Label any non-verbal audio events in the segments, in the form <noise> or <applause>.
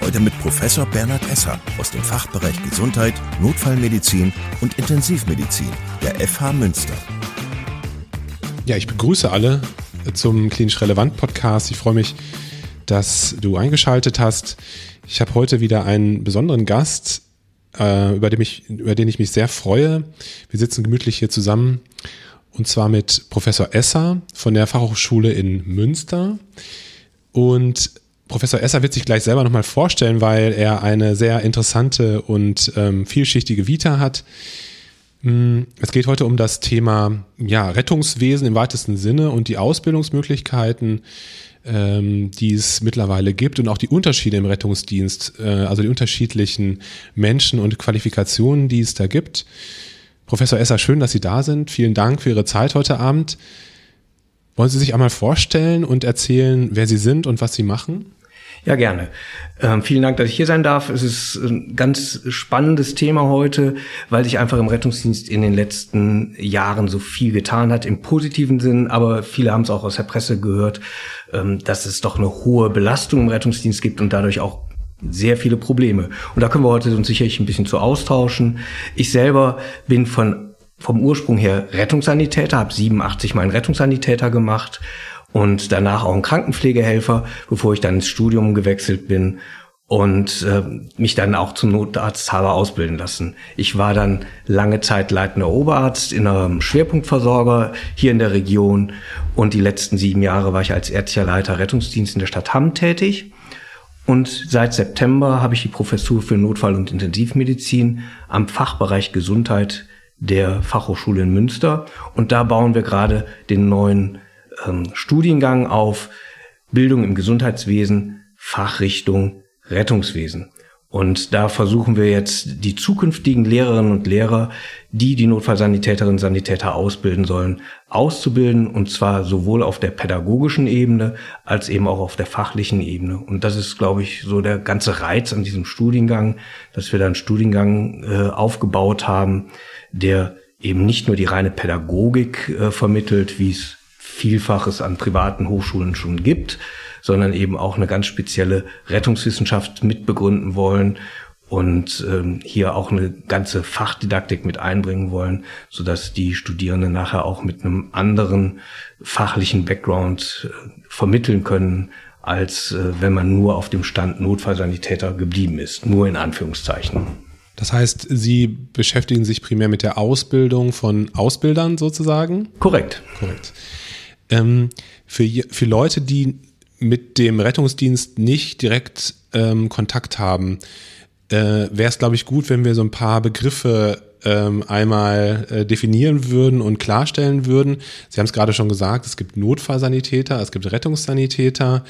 Heute mit Professor Bernhard Esser aus dem Fachbereich Gesundheit, Notfallmedizin und Intensivmedizin der FH Münster. Ja, ich begrüße alle zum Klinisch Relevant Podcast. Ich freue mich, dass du eingeschaltet hast. Ich habe heute wieder einen besonderen Gast, äh, über, den ich, über den ich mich sehr freue. Wir sitzen gemütlich hier zusammen und zwar mit Professor Esser von der Fachhochschule in Münster. Und Professor Esser wird sich gleich selber nochmal vorstellen, weil er eine sehr interessante und ähm, vielschichtige Vita hat. Mm, es geht heute um das Thema ja, Rettungswesen im weitesten Sinne und die Ausbildungsmöglichkeiten, ähm, die es mittlerweile gibt und auch die Unterschiede im Rettungsdienst, äh, also die unterschiedlichen Menschen und Qualifikationen, die es da gibt. Professor Esser, schön, dass Sie da sind. Vielen Dank für Ihre Zeit heute Abend. Wollen Sie sich einmal vorstellen und erzählen, wer Sie sind und was Sie machen? Ja, gerne. Ähm, vielen Dank, dass ich hier sein darf. Es ist ein ganz spannendes Thema heute, weil sich einfach im Rettungsdienst in den letzten Jahren so viel getan hat, im positiven Sinn, aber viele haben es auch aus der Presse gehört, ähm, dass es doch eine hohe Belastung im Rettungsdienst gibt und dadurch auch sehr viele Probleme. Und da können wir heute uns sicherlich ein bisschen zu austauschen. Ich selber bin von, vom Ursprung her Rettungssanitäter, habe 87 meinen Rettungssanitäter gemacht und danach auch ein Krankenpflegehelfer, bevor ich dann ins Studium gewechselt bin und äh, mich dann auch zum Notarzt habe ausbilden lassen. Ich war dann lange Zeit leitender Oberarzt in einem Schwerpunktversorger hier in der Region und die letzten sieben Jahre war ich als ärztlicher Leiter Rettungsdienst in der Stadt Hamm tätig und seit September habe ich die Professur für Notfall- und Intensivmedizin am Fachbereich Gesundheit der Fachhochschule in Münster. Und da bauen wir gerade den neuen ähm, Studiengang auf Bildung im Gesundheitswesen, Fachrichtung Rettungswesen. Und da versuchen wir jetzt die zukünftigen Lehrerinnen und Lehrer, die die Notfallsanitäterinnen und Sanitäter ausbilden sollen, auszubilden. Und zwar sowohl auf der pädagogischen Ebene als eben auch auf der fachlichen Ebene. Und das ist, glaube ich, so der ganze Reiz an diesem Studiengang, dass wir da einen Studiengang äh, aufgebaut haben, der eben nicht nur die reine Pädagogik äh, vermittelt, wie es Vielfaches an privaten Hochschulen schon gibt, sondern eben auch eine ganz spezielle Rettungswissenschaft mitbegründen wollen und ähm, hier auch eine ganze Fachdidaktik mit einbringen wollen, so dass die Studierenden nachher auch mit einem anderen fachlichen Background äh, vermitteln können, als äh, wenn man nur auf dem Stand Notfallsanitäter geblieben ist, nur in Anführungszeichen. Das heißt, Sie beschäftigen sich primär mit der Ausbildung von Ausbildern sozusagen? Korrekt. Korrekt. Ähm, für, für Leute, die mit dem Rettungsdienst nicht direkt ähm, Kontakt haben, äh, wäre es, glaube ich, gut, wenn wir so ein paar Begriffe ähm, einmal äh, definieren würden und klarstellen würden. Sie haben es gerade schon gesagt, es gibt Notfallsanitäter, es gibt Rettungssanitäter.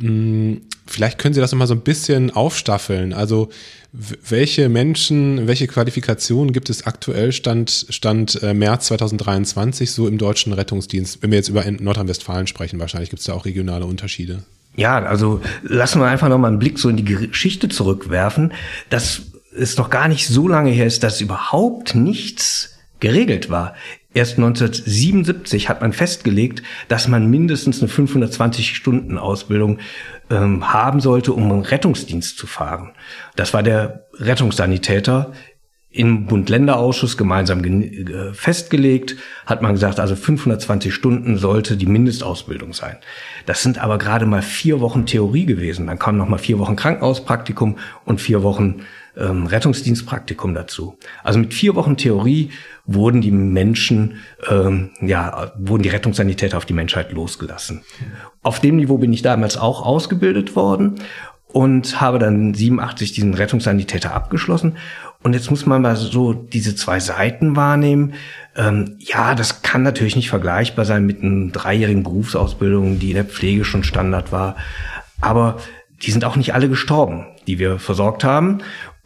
Hm, vielleicht können Sie das nochmal so ein bisschen aufstaffeln. Also welche Menschen, welche Qualifikationen gibt es aktuell Stand, Stand äh, März 2023 so im deutschen Rettungsdienst? Wenn wir jetzt über Nordrhein-Westfalen sprechen, wahrscheinlich gibt es da auch regionale Unterschiede. Ja, also lassen wir einfach nochmal einen Blick so in die Geschichte zurückwerfen, dass es noch gar nicht so lange her ist, dass überhaupt nichts geregelt war. Erst 1977 hat man festgelegt, dass man mindestens eine 520-Stunden-Ausbildung ähm, haben sollte, um einen Rettungsdienst zu fahren. Das war der Rettungssanitäter im Bund-Länder-Ausschuss gemeinsam äh, festgelegt, hat man gesagt, also 520 Stunden sollte die Mindestausbildung sein. Das sind aber gerade mal vier Wochen Theorie gewesen. Dann kamen noch mal vier Wochen Krankenhauspraktikum und vier Wochen ähm, Rettungsdienstpraktikum dazu. Also mit vier Wochen Theorie wurden die Menschen, ähm, ja, wurden die Rettungssanitäter auf die Menschheit losgelassen. Auf dem Niveau bin ich damals auch ausgebildet worden und habe dann 87 diesen Rettungssanitäter abgeschlossen. Und jetzt muss man mal so diese zwei Seiten wahrnehmen. Ähm, ja, das kann natürlich nicht vergleichbar sein mit einer dreijährigen Berufsausbildung, die in der Pflege schon Standard war. Aber die sind auch nicht alle gestorben, die wir versorgt haben.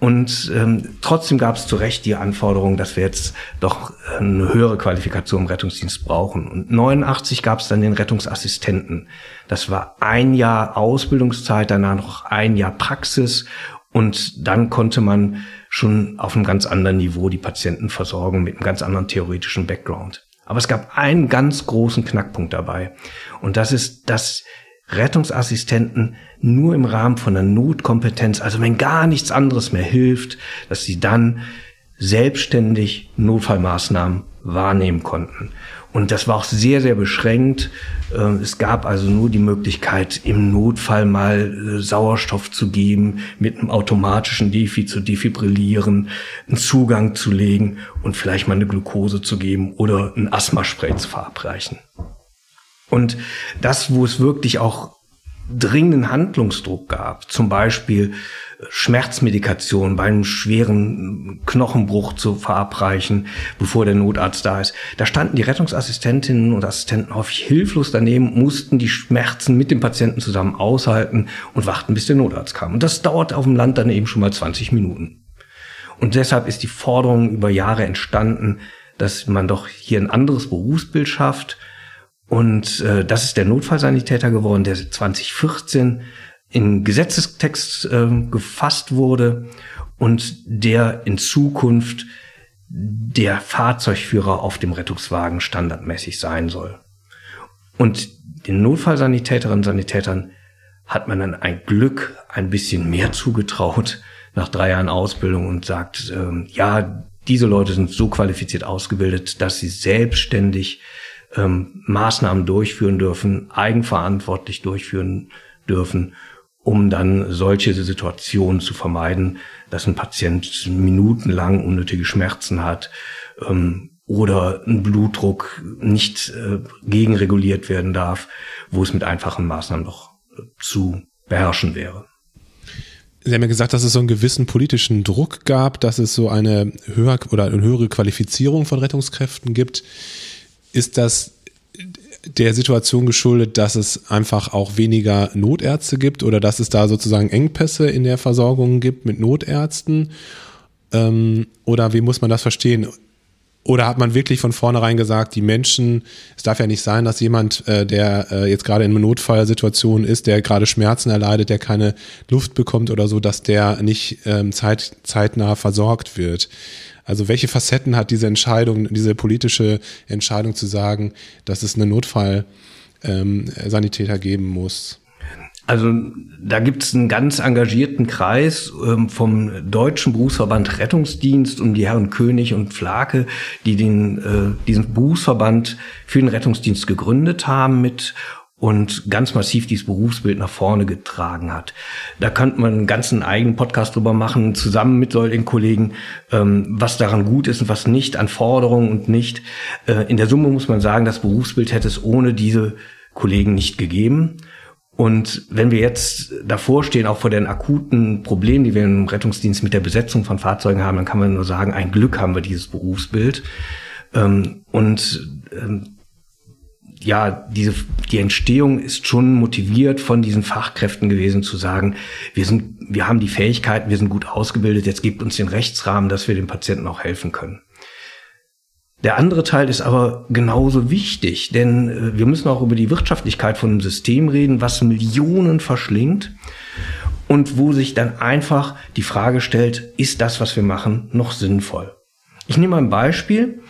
Und ähm, trotzdem gab es zu Recht die Anforderung, dass wir jetzt doch eine höhere Qualifikation im Rettungsdienst brauchen. Und 89 gab es dann den Rettungsassistenten. Das war ein Jahr Ausbildungszeit, danach noch ein Jahr Praxis. Und dann konnte man schon auf einem ganz anderen Niveau die Patienten versorgen mit einem ganz anderen theoretischen Background. Aber es gab einen ganz großen Knackpunkt dabei. Und das ist, dass Rettungsassistenten nur im Rahmen von der Notkompetenz, also wenn gar nichts anderes mehr hilft, dass sie dann selbstständig Notfallmaßnahmen wahrnehmen konnten. Und das war auch sehr, sehr beschränkt. Ähm, es gab also nur die Möglichkeit, im Notfall mal äh, Sauerstoff zu geben, mit einem automatischen Defi zu defibrillieren, einen Zugang zu legen und vielleicht mal eine Glucose zu geben oder ein Asthmaspray zu verabreichen. Und das, wo es wirklich auch dringenden Handlungsdruck gab, zum Beispiel Schmerzmedikation bei einem schweren Knochenbruch zu verabreichen, bevor der Notarzt da ist. Da standen die Rettungsassistentinnen und Assistenten häufig hilflos daneben, mussten die Schmerzen mit dem Patienten zusammen aushalten und warten, bis der Notarzt kam. Und das dauert auf dem Land dann eben schon mal 20 Minuten. Und deshalb ist die Forderung über Jahre entstanden, dass man doch hier ein anderes Berufsbild schafft, und äh, das ist der Notfallsanitäter geworden, der 2014 in Gesetzestext äh, gefasst wurde und der in Zukunft der Fahrzeugführer auf dem Rettungswagen standardmäßig sein soll. Und den Notfallsanitäterinnen und Sanitätern hat man dann ein Glück ein bisschen mehr zugetraut nach drei Jahren Ausbildung und sagt, äh, ja, diese Leute sind so qualifiziert ausgebildet, dass sie selbstständig ähm, Maßnahmen durchführen dürfen, eigenverantwortlich durchführen dürfen, um dann solche Situationen zu vermeiden, dass ein Patient minutenlang unnötige Schmerzen hat ähm, oder ein Blutdruck nicht äh, gegenreguliert werden darf, wo es mit einfachen Maßnahmen doch äh, zu beherrschen wäre. Sie haben ja gesagt, dass es so einen gewissen politischen Druck gab, dass es so eine höher oder eine höhere Qualifizierung von Rettungskräften gibt. Ist das der Situation geschuldet, dass es einfach auch weniger Notärzte gibt oder dass es da sozusagen Engpässe in der Versorgung gibt mit Notärzten? Ähm, oder wie muss man das verstehen? Oder hat man wirklich von vornherein gesagt, die Menschen, es darf ja nicht sein, dass jemand, äh, der äh, jetzt gerade in einer Notfallsituation ist, der gerade Schmerzen erleidet, der keine Luft bekommt oder so, dass der nicht ähm, zeit, zeitnah versorgt wird. Also welche Facetten hat diese Entscheidung, diese politische Entscheidung zu sagen, dass es eine Notfallsanitäter ähm, geben muss? Also da gibt es einen ganz engagierten Kreis ähm, vom Deutschen Berufsverband Rettungsdienst um die Herren König und Flake, die den, äh, diesen Berufsverband für den Rettungsdienst gegründet haben mit und ganz massiv dieses Berufsbild nach vorne getragen hat. Da könnte man einen ganzen eigenen Podcast drüber machen, zusammen mit solchen Kollegen, ähm, was daran gut ist und was nicht, an Forderungen und nicht. Äh, in der Summe muss man sagen, das Berufsbild hätte es ohne diese Kollegen nicht gegeben. Und wenn wir jetzt davor stehen, auch vor den akuten Problemen, die wir im Rettungsdienst mit der Besetzung von Fahrzeugen haben, dann kann man nur sagen, ein Glück haben wir dieses Berufsbild. Ähm, und ähm, ja, diese, die Entstehung ist schon motiviert von diesen Fachkräften gewesen zu sagen, wir sind, wir haben die Fähigkeiten, wir sind gut ausgebildet, jetzt gibt uns den Rechtsrahmen, dass wir dem Patienten auch helfen können. Der andere Teil ist aber genauso wichtig, denn äh, wir müssen auch über die Wirtschaftlichkeit von einem System reden, was Millionen verschlingt und wo sich dann einfach die Frage stellt, ist das, was wir machen, noch sinnvoll? Ich nehme ein Beispiel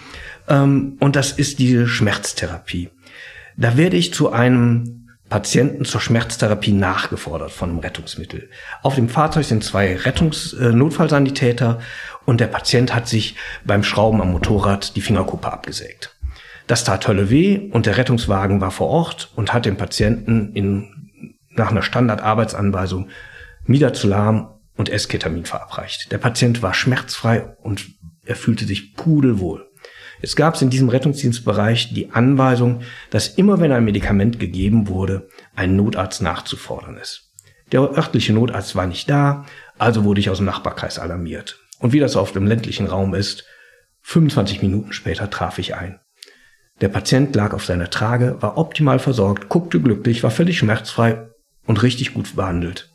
ähm, und das ist diese Schmerztherapie. Da werde ich zu einem Patienten zur Schmerztherapie nachgefordert von einem Rettungsmittel. Auf dem Fahrzeug sind zwei Rettungs äh, Notfallsanitäter und der Patient hat sich beim Schrauben am Motorrad die Fingerkuppe abgesägt. Das tat Hölle weh und der Rettungswagen war vor Ort und hat dem Patienten in, nach einer Standardarbeitsanweisung Midazolam und Esketamin verabreicht. Der Patient war schmerzfrei und er fühlte sich pudelwohl. Es gab in diesem Rettungsdienstbereich die Anweisung, dass immer wenn ein Medikament gegeben wurde, ein Notarzt nachzufordern ist. Der örtliche Notarzt war nicht da, also wurde ich aus dem Nachbarkreis alarmiert. Und wie das auf dem ländlichen Raum ist, 25 Minuten später traf ich ein. Der Patient lag auf seiner Trage, war optimal versorgt, guckte glücklich, war völlig schmerzfrei und richtig gut behandelt.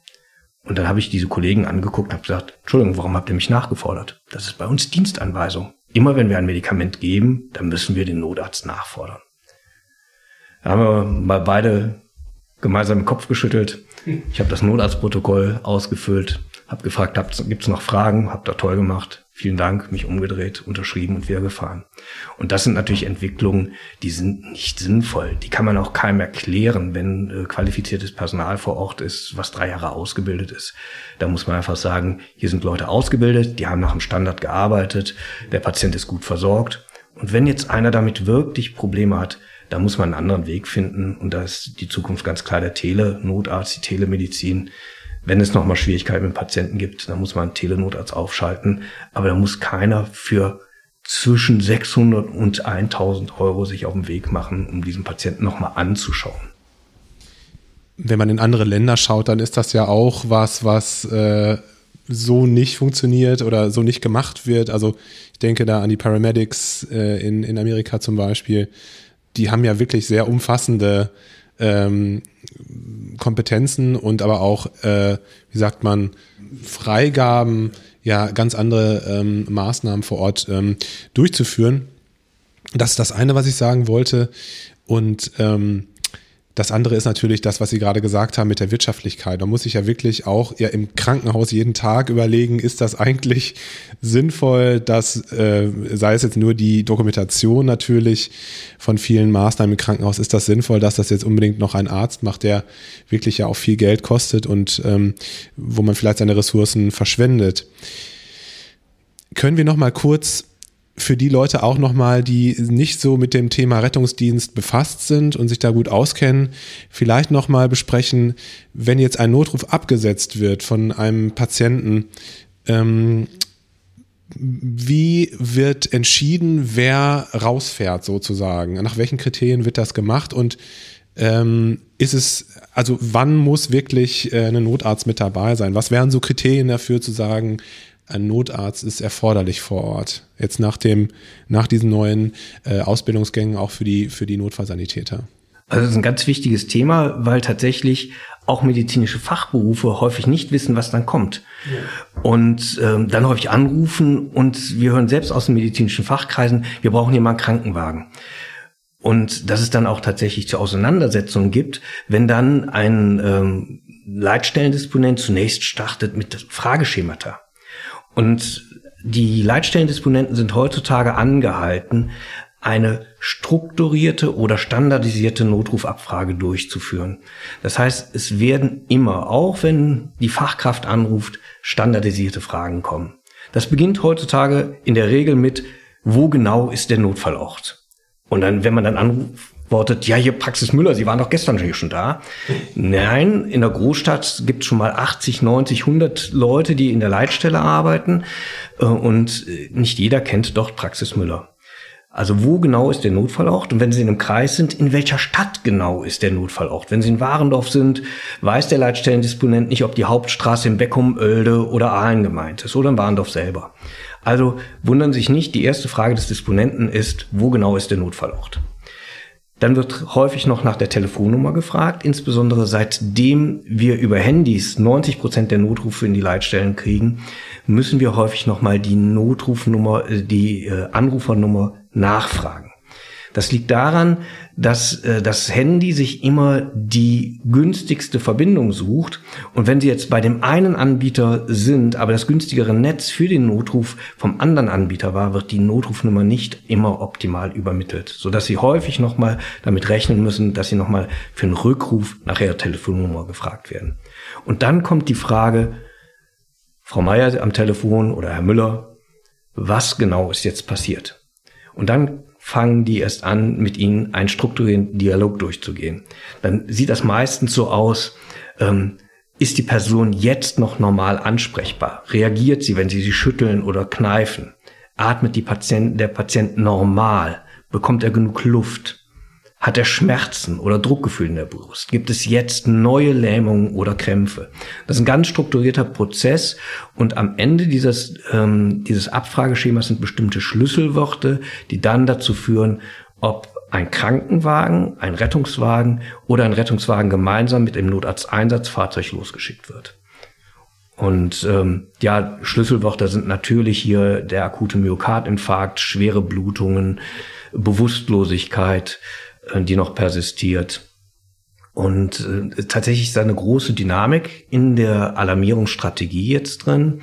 Und dann habe ich diese Kollegen angeguckt und habe gesagt, Entschuldigung, warum habt ihr mich nachgefordert? Das ist bei uns Dienstanweisung. Immer wenn wir ein Medikament geben, dann müssen wir den Notarzt nachfordern. Da haben wir mal beide gemeinsam den Kopf geschüttelt. Ich habe das Notarztprotokoll ausgefüllt, habe gefragt, gibt es noch Fragen? Habt ihr toll gemacht. Vielen Dank, mich umgedreht, unterschrieben und wieder gefahren. Und das sind natürlich Entwicklungen, die sind nicht sinnvoll. Die kann man auch keinem erklären, wenn äh, qualifiziertes Personal vor Ort ist, was drei Jahre ausgebildet ist. Da muss man einfach sagen, hier sind Leute ausgebildet, die haben nach dem Standard gearbeitet, der Patient ist gut versorgt. Und wenn jetzt einer damit wirklich Probleme hat, da muss man einen anderen Weg finden. Und da ist die Zukunft ganz klar der Tele-Notarzt, die Telemedizin. Wenn es nochmal Schwierigkeiten mit Patienten gibt, dann muss man einen Telenotarzt aufschalten. Aber da muss keiner für zwischen 600 und 1000 Euro sich auf den Weg machen, um diesen Patienten nochmal anzuschauen. Wenn man in andere Länder schaut, dann ist das ja auch was, was äh, so nicht funktioniert oder so nicht gemacht wird. Also ich denke da an die Paramedics äh, in, in Amerika zum Beispiel. Die haben ja wirklich sehr umfassende ähm, Kompetenzen und aber auch, äh, wie sagt man, Freigaben, ja, ganz andere ähm, Maßnahmen vor Ort ähm, durchzuführen. Das ist das eine, was ich sagen wollte. Und ähm, das andere ist natürlich das, was Sie gerade gesagt haben mit der Wirtschaftlichkeit. Man muss sich ja wirklich auch ja im Krankenhaus jeden Tag überlegen, ist das eigentlich sinnvoll, dass, äh, sei es jetzt nur die Dokumentation natürlich von vielen Maßnahmen im Krankenhaus, ist das sinnvoll, dass das jetzt unbedingt noch ein Arzt macht, der wirklich ja auch viel Geld kostet und ähm, wo man vielleicht seine Ressourcen verschwendet. Können wir noch mal kurz für die Leute auch nochmal, die nicht so mit dem Thema Rettungsdienst befasst sind und sich da gut auskennen, vielleicht nochmal besprechen, wenn jetzt ein Notruf abgesetzt wird von einem Patienten, ähm, wie wird entschieden, wer rausfährt sozusagen? Nach welchen Kriterien wird das gemacht und ähm, ist es, also wann muss wirklich äh, ein Notarzt mit dabei sein? Was wären so Kriterien dafür zu sagen, ein Notarzt ist erforderlich vor Ort. Jetzt nach dem, nach diesen neuen äh, Ausbildungsgängen auch für die, für die Notfallsanitäter. Also das ist ein ganz wichtiges Thema, weil tatsächlich auch medizinische Fachberufe häufig nicht wissen, was dann kommt. Ja. Und ähm, dann häufig anrufen und wir hören selbst aus den medizinischen Fachkreisen, wir brauchen hier mal einen Krankenwagen. Und dass es dann auch tatsächlich zur Auseinandersetzung gibt, wenn dann ein ähm, Leitstellendisponent zunächst startet mit Frageschemata. Und die Leitstellendisponenten sind heutzutage angehalten, eine strukturierte oder standardisierte Notrufabfrage durchzuführen. Das heißt, es werden immer, auch wenn die Fachkraft anruft, standardisierte Fragen kommen. Das beginnt heutzutage in der Regel mit, wo genau ist der Notfallort? Und dann, wenn man dann anruft, wortet, ja, hier Praxis Müller, Sie waren doch gestern hier schon da. Nein, in der Großstadt gibt es schon mal 80, 90, 100 Leute, die in der Leitstelle arbeiten äh, und äh, nicht jeder kennt dort Praxis Müller. Also wo genau ist der Notfallort? Und wenn Sie in einem Kreis sind, in welcher Stadt genau ist der Notfallort? Wenn Sie in Warendorf sind, weiß der Leitstellendisponent nicht, ob die Hauptstraße in Beckum, Oelde oder Aalen gemeint ist oder in Warendorf selber. Also wundern Sie sich nicht, die erste Frage des Disponenten ist, wo genau ist der Notfallort? Dann wird häufig noch nach der Telefonnummer gefragt, insbesondere seitdem wir über Handys 90 Prozent der Notrufe in die Leitstellen kriegen, müssen wir häufig nochmal die Notrufnummer, äh, die äh, Anrufernummer nachfragen. Das liegt daran, dass äh, das Handy sich immer die günstigste Verbindung sucht. Und wenn Sie jetzt bei dem einen Anbieter sind, aber das günstigere Netz für den Notruf vom anderen Anbieter war, wird die Notrufnummer nicht immer optimal übermittelt, sodass Sie häufig nochmal damit rechnen müssen, dass Sie nochmal für einen Rückruf nach Ihrer Telefonnummer gefragt werden. Und dann kommt die Frage, Frau Meier am Telefon oder Herr Müller, was genau ist jetzt passiert? Und dann fangen die erst an, mit ihnen einen strukturierten Dialog durchzugehen. Dann sieht das meistens so aus, ähm, ist die Person jetzt noch normal ansprechbar? Reagiert sie, wenn sie sie schütteln oder kneifen? Atmet die Patient, der Patient normal? Bekommt er genug Luft? Hat er Schmerzen oder Druckgefühl in der Brust? Gibt es jetzt neue Lähmungen oder Krämpfe? Das ist ein ganz strukturierter Prozess und am Ende dieses, ähm, dieses Abfrageschemas sind bestimmte Schlüsselworte, die dann dazu führen, ob ein Krankenwagen, ein Rettungswagen oder ein Rettungswagen gemeinsam mit dem Notarzteinsatzfahrzeug losgeschickt wird. Und ähm, ja, Schlüsselwörter sind natürlich hier der akute Myokardinfarkt, schwere Blutungen, Bewusstlosigkeit, die noch persistiert. Und äh, tatsächlich ist da eine große Dynamik in der Alarmierungsstrategie jetzt drin.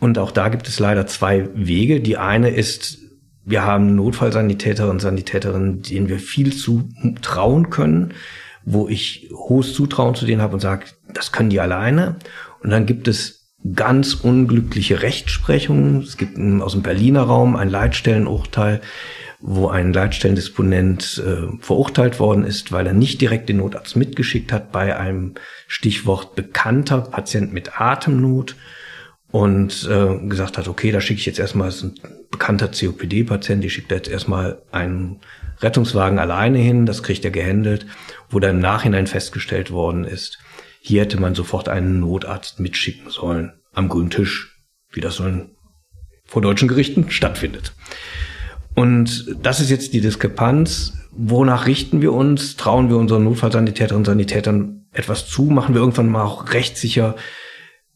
Und auch da gibt es leider zwei Wege. Die eine ist, wir haben Notfallsanitäter und Sanitäterinnen, denen wir viel zutrauen können, wo ich hohes Zutrauen zu denen habe und sage, das können die alleine. Und dann gibt es ganz unglückliche Rechtsprechungen. Es gibt aus dem Berliner Raum ein Leitstellenurteil, wo ein Leitstellendisponent äh, verurteilt worden ist, weil er nicht direkt den Notarzt mitgeschickt hat bei einem Stichwort bekannter Patient mit Atemnot und äh, gesagt hat, okay, da schicke ich jetzt erstmal, das ist ein bekannter COPD-Patient, ich schicke da jetzt erstmal einen Rettungswagen alleine hin, das kriegt er gehandelt, wo dann im Nachhinein festgestellt worden ist, hier hätte man sofort einen Notarzt mitschicken sollen, am grünen Tisch, wie das so in, vor deutschen Gerichten stattfindet. Und das ist jetzt die Diskrepanz. Wonach richten wir uns? Trauen wir unseren Notfallsanitäterinnen und Sanitätern etwas zu? Machen wir irgendwann mal auch rechtssicher,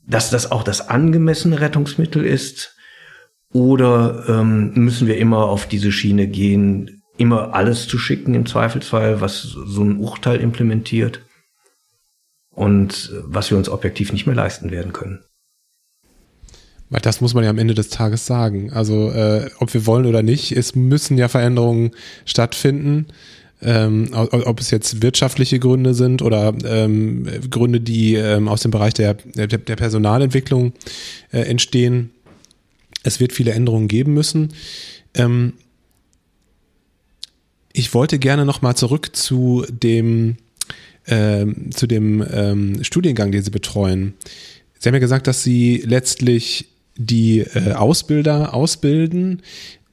dass das auch das angemessene Rettungsmittel ist? Oder ähm, müssen wir immer auf diese Schiene gehen, immer alles zu schicken im Zweifelsfall, was so ein Urteil implementiert und was wir uns objektiv nicht mehr leisten werden können? Weil das muss man ja am Ende des Tages sagen. Also äh, ob wir wollen oder nicht, es müssen ja Veränderungen stattfinden. Ähm, ob es jetzt wirtschaftliche Gründe sind oder ähm, Gründe, die ähm, aus dem Bereich der, der, der Personalentwicklung äh, entstehen. Es wird viele Änderungen geben müssen. Ähm, ich wollte gerne nochmal zurück zu dem, ähm, zu dem ähm, Studiengang, den Sie betreuen. Sie haben ja gesagt, dass Sie letztlich die äh, Ausbilder ausbilden.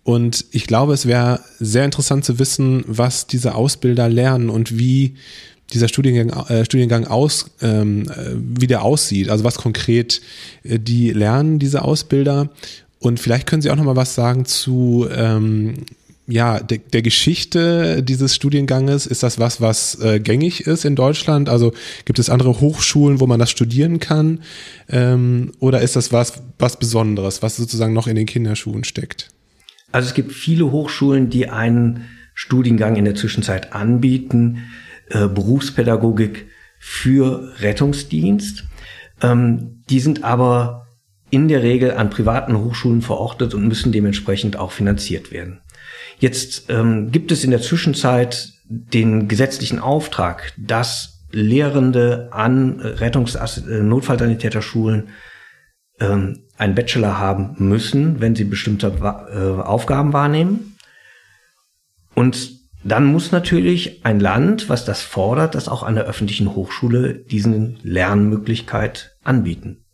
Und ich glaube, es wäre sehr interessant zu wissen, was diese Ausbilder lernen und wie dieser Studiengang, äh, Studiengang aus, ähm, äh, wie der aussieht. Also was konkret äh, die lernen, diese Ausbilder. Und vielleicht können Sie auch noch mal was sagen zu ähm, ja, der, der Geschichte dieses Studienganges, ist das was, was äh, gängig ist in Deutschland? Also gibt es andere Hochschulen, wo man das studieren kann? Ähm, oder ist das was, was Besonderes, was sozusagen noch in den Kinderschuhen steckt? Also es gibt viele Hochschulen, die einen Studiengang in der Zwischenzeit anbieten, äh, Berufspädagogik für Rettungsdienst. Ähm, die sind aber in der Regel an privaten Hochschulen verortet und müssen dementsprechend auch finanziert werden. Jetzt ähm, gibt es in der Zwischenzeit den gesetzlichen Auftrag, dass Lehrende an Rettungs- äh, Notfallsanitäterschulen ähm, einen Bachelor haben müssen, wenn sie bestimmte äh, Aufgaben wahrnehmen. Und dann muss natürlich ein Land, was das fordert, das auch an der öffentlichen Hochschule diesen Lernmöglichkeit anbieten.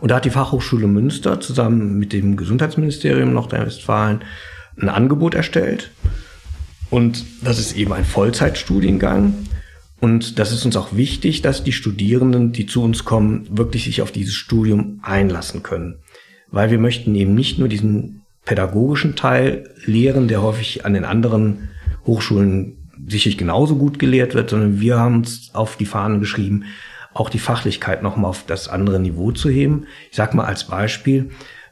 Und da hat die Fachhochschule Münster zusammen mit dem Gesundheitsministerium Nordrhein-Westfalen ein Angebot erstellt. Und das ist eben ein Vollzeitstudiengang. Und das ist uns auch wichtig, dass die Studierenden, die zu uns kommen, wirklich sich auf dieses Studium einlassen können. Weil wir möchten eben nicht nur diesen pädagogischen Teil lehren, der häufig an den anderen Hochschulen sicherlich genauso gut gelehrt wird, sondern wir haben uns auf die Fahnen geschrieben, auch die Fachlichkeit nochmal auf das andere Niveau zu heben. Ich sag mal als Beispiel,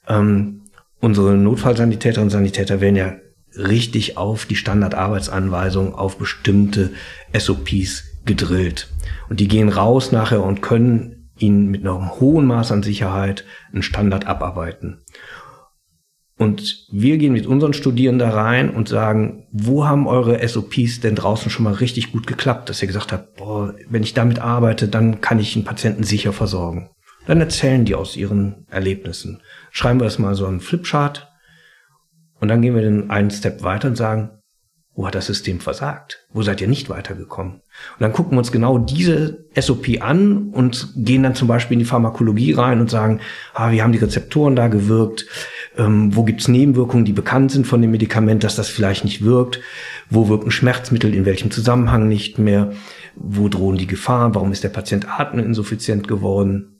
ähm, unsere Notfallsanitäterinnen und Sanitäter werden ja richtig auf die Standardarbeitsanweisungen, auf bestimmte SOPs gedrillt. Und die gehen raus nachher und können ihnen mit einem hohen Maß an Sicherheit einen Standard abarbeiten. Und wir gehen mit unseren Studierenden da rein und sagen, wo haben eure SOPs denn draußen schon mal richtig gut geklappt, dass ihr gesagt habt, boah, wenn ich damit arbeite, dann kann ich einen Patienten sicher versorgen. Dann erzählen die aus ihren Erlebnissen schreiben wir das mal so einen Flipchart und dann gehen wir den einen Step weiter und sagen, wo hat das System versagt? Wo seid ihr nicht weitergekommen? Und dann gucken wir uns genau diese SOP an und gehen dann zum Beispiel in die Pharmakologie rein und sagen, ah, wie haben die Rezeptoren da gewirkt? Ähm, wo gibt's Nebenwirkungen, die bekannt sind von dem Medikament, dass das vielleicht nicht wirkt? Wo wirken Schmerzmittel, in welchem Zusammenhang nicht mehr? Wo drohen die Gefahren? Warum ist der Patient ateminsuffiziент geworden?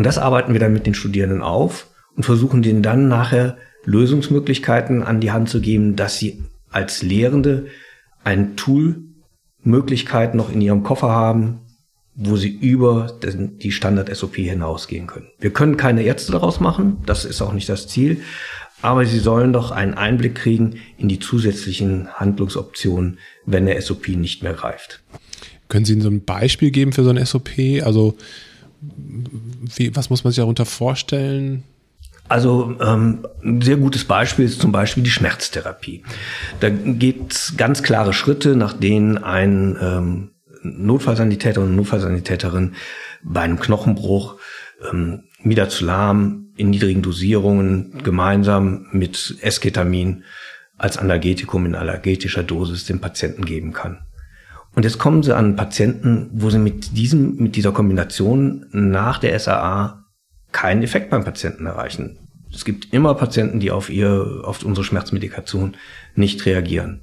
Und das arbeiten wir dann mit den Studierenden auf und versuchen denen dann nachher Lösungsmöglichkeiten an die Hand zu geben, dass sie als Lehrende ein Tool Möglichkeit noch in ihrem Koffer haben, wo sie über die Standard-SOP hinausgehen können. Wir können keine Ärzte daraus machen, das ist auch nicht das Ziel, aber sie sollen doch einen Einblick kriegen in die zusätzlichen Handlungsoptionen, wenn der SOP nicht mehr greift. Können Sie so ein Beispiel geben für so ein SOP? Also wie, was muss man sich darunter vorstellen? Also ähm, ein sehr gutes Beispiel ist zum Beispiel die Schmerztherapie. Da gibt es ganz klare Schritte, nach denen ein ähm, Notfallsanitäter und Notfallsanitäterin bei einem Knochenbruch ähm, Midazolam in niedrigen Dosierungen gemeinsam mit Esketamin als Analgetikum in allergetischer Dosis dem Patienten geben kann. Und jetzt kommen sie an Patienten, wo sie mit diesem, mit dieser Kombination nach der SAA keinen Effekt beim Patienten erreichen. Es gibt immer Patienten, die auf ihr, auf unsere Schmerzmedikation nicht reagieren.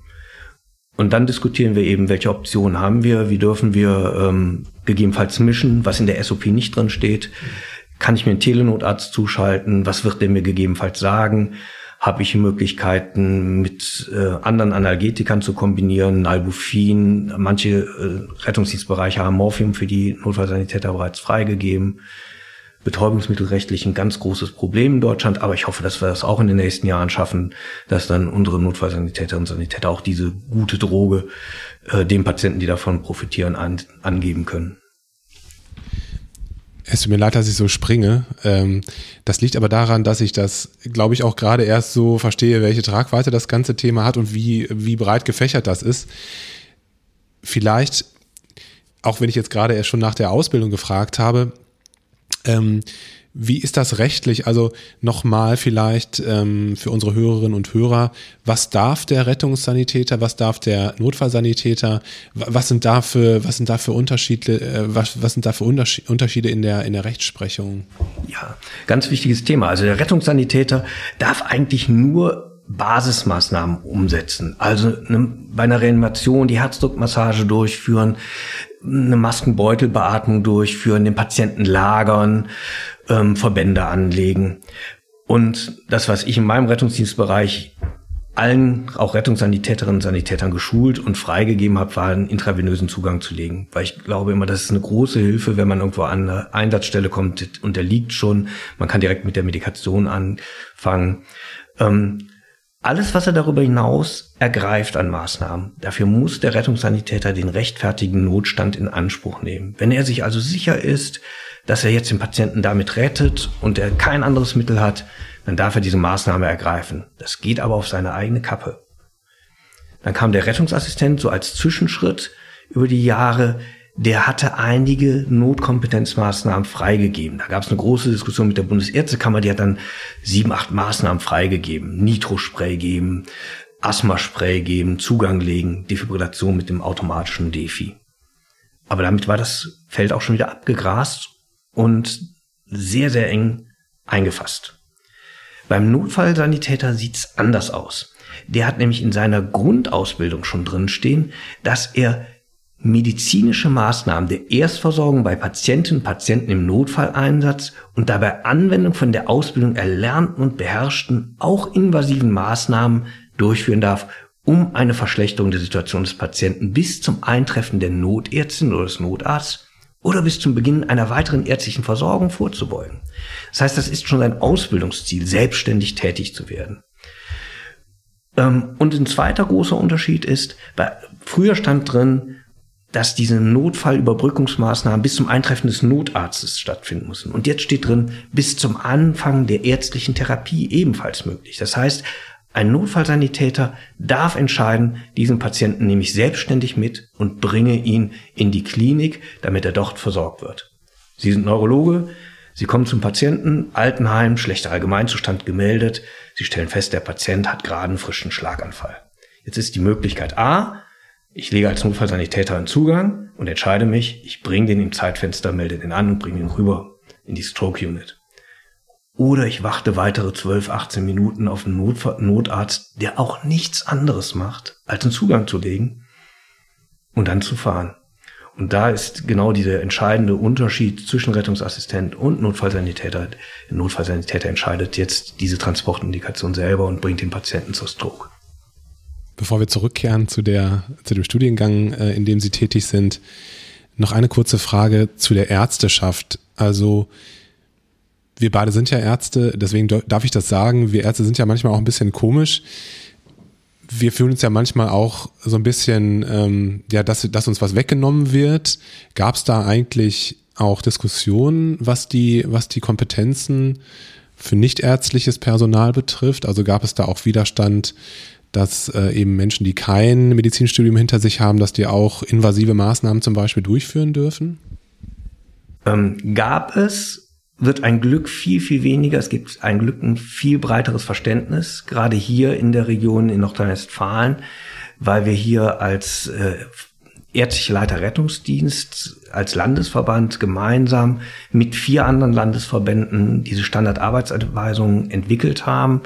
Und dann diskutieren wir eben, welche Optionen haben wir, wie dürfen wir ähm, gegebenenfalls mischen, was in der SOP nicht drin steht. Kann ich mir einen Telenotarzt zuschalten? Was wird der mir gegebenenfalls sagen? Habe ich Möglichkeiten, mit äh, anderen Analgetikern zu kombinieren, Nalbufin? Manche äh, Rettungsdienstbereiche haben Morphium für die Notfallsanitäter bereits freigegeben betäubungsmittelrechtlich ein ganz großes Problem in Deutschland, aber ich hoffe, dass wir das auch in den nächsten Jahren schaffen, dass dann unsere Notfallsanitäterinnen und Sanitäter auch diese gute Droge äh, den Patienten, die davon profitieren, an, angeben können. Es tut mir leid, dass ich so springe. Ähm, das liegt aber daran, dass ich das, glaube ich, auch gerade erst so verstehe, welche Tragweite das ganze Thema hat und wie, wie breit gefächert das ist. Vielleicht, auch wenn ich jetzt gerade erst schon nach der Ausbildung gefragt habe, ähm, wie ist das rechtlich? Also nochmal vielleicht ähm, für unsere Hörerinnen und Hörer, was darf der Rettungssanitäter, was darf der Notfallsanitäter, was sind da für, was sind da für Unterschiede, äh, was, was sind da für Unterschiede in der, in der Rechtsprechung? Ja, ganz wichtiges Thema. Also der Rettungssanitäter darf eigentlich nur Basismaßnahmen umsetzen. Also ne, bei einer Reanimation die Herzdruckmassage durchführen, eine Maskenbeutelbeatmung durchführen, den Patienten lagern, ähm, Verbände anlegen. Und das, was ich in meinem Rettungsdienstbereich allen, auch Rettungssanitäterinnen und Sanitätern geschult und freigegeben habe, war einen intravenösen Zugang zu legen. Weil ich glaube immer, das ist eine große Hilfe, wenn man irgendwo an eine Einsatzstelle kommt und der liegt schon. Man kann direkt mit der Medikation anfangen. Ähm, alles, was er darüber hinaus ergreift an Maßnahmen, dafür muss der Rettungssanitäter den rechtfertigen Notstand in Anspruch nehmen. Wenn er sich also sicher ist, dass er jetzt den Patienten damit rettet und er kein anderes Mittel hat, dann darf er diese Maßnahme ergreifen. Das geht aber auf seine eigene Kappe. Dann kam der Rettungsassistent so als Zwischenschritt über die Jahre der hatte einige Notkompetenzmaßnahmen freigegeben. Da gab es eine große Diskussion mit der Bundesärztekammer, die hat dann sieben, acht Maßnahmen freigegeben. Nitrospray geben, Asthmaspray geben, Zugang legen, Defibrillation mit dem automatischen Defi. Aber damit war das Feld auch schon wieder abgegrast und sehr, sehr eng eingefasst. Beim Notfallsanitäter sieht's anders aus. Der hat nämlich in seiner Grundausbildung schon drinstehen, dass er medizinische Maßnahmen der Erstversorgung bei Patientinnen und Patienten im Notfalleinsatz und dabei Anwendung von der Ausbildung erlernten und beherrschten, auch invasiven Maßnahmen durchführen darf, um eine Verschlechterung der Situation des Patienten bis zum Eintreffen der Notärztin oder des Notarztes oder bis zum Beginn einer weiteren ärztlichen Versorgung vorzubeugen. Das heißt, das ist schon ein Ausbildungsziel, selbstständig tätig zu werden. Ähm, und ein zweiter großer Unterschied ist, früher stand drin, dass diese Notfallüberbrückungsmaßnahmen bis zum Eintreffen des Notarztes stattfinden müssen. Und jetzt steht drin, bis zum Anfang der ärztlichen Therapie ebenfalls möglich. Das heißt, ein Notfallsanitäter darf entscheiden, diesen Patienten nehme ich selbstständig mit und bringe ihn in die Klinik, damit er dort versorgt wird. Sie sind Neurologe, Sie kommen zum Patienten, Altenheim, schlechter Allgemeinzustand gemeldet. Sie stellen fest, der Patient hat gerade einen frischen Schlaganfall. Jetzt ist die Möglichkeit A, ich lege als Notfallsanitäter einen Zugang und entscheide mich, ich bringe den im Zeitfenster, melde den an und bringe ihn rüber in die Stroke Unit. Oder ich warte weitere 12, 18 Minuten auf einen Not Notarzt, der auch nichts anderes macht, als einen Zugang zu legen und dann zu fahren. Und da ist genau dieser entscheidende Unterschied zwischen Rettungsassistent und Notfallsanitäter. Der Notfallsanitäter entscheidet jetzt diese Transportindikation selber und bringt den Patienten zur Stroke. Bevor wir zurückkehren zu, der, zu dem Studiengang, äh, in dem Sie tätig sind, Noch eine kurze Frage zu der Ärzteschaft. Also wir beide sind ja Ärzte, deswegen darf ich das sagen. Wir Ärzte sind ja manchmal auch ein bisschen komisch. Wir fühlen uns ja manchmal auch so ein bisschen, ähm, ja, dass, dass uns was weggenommen wird. Gab es da eigentlich auch Diskussionen, was die, was die Kompetenzen für nichtärztliches Personal betrifft? Also gab es da auch Widerstand, dass äh, eben Menschen, die kein Medizinstudium hinter sich haben, dass die auch invasive Maßnahmen zum Beispiel durchführen dürfen? Ähm, gab es, wird ein Glück viel, viel weniger. Es gibt ein Glück ein viel breiteres Verständnis, gerade hier in der Region in Nordrhein-Westfalen, weil wir hier als äh, ärztliche Leiter Rettungsdienst als Landesverband gemeinsam mit vier anderen Landesverbänden diese Standardarbeitsanweisungen entwickelt haben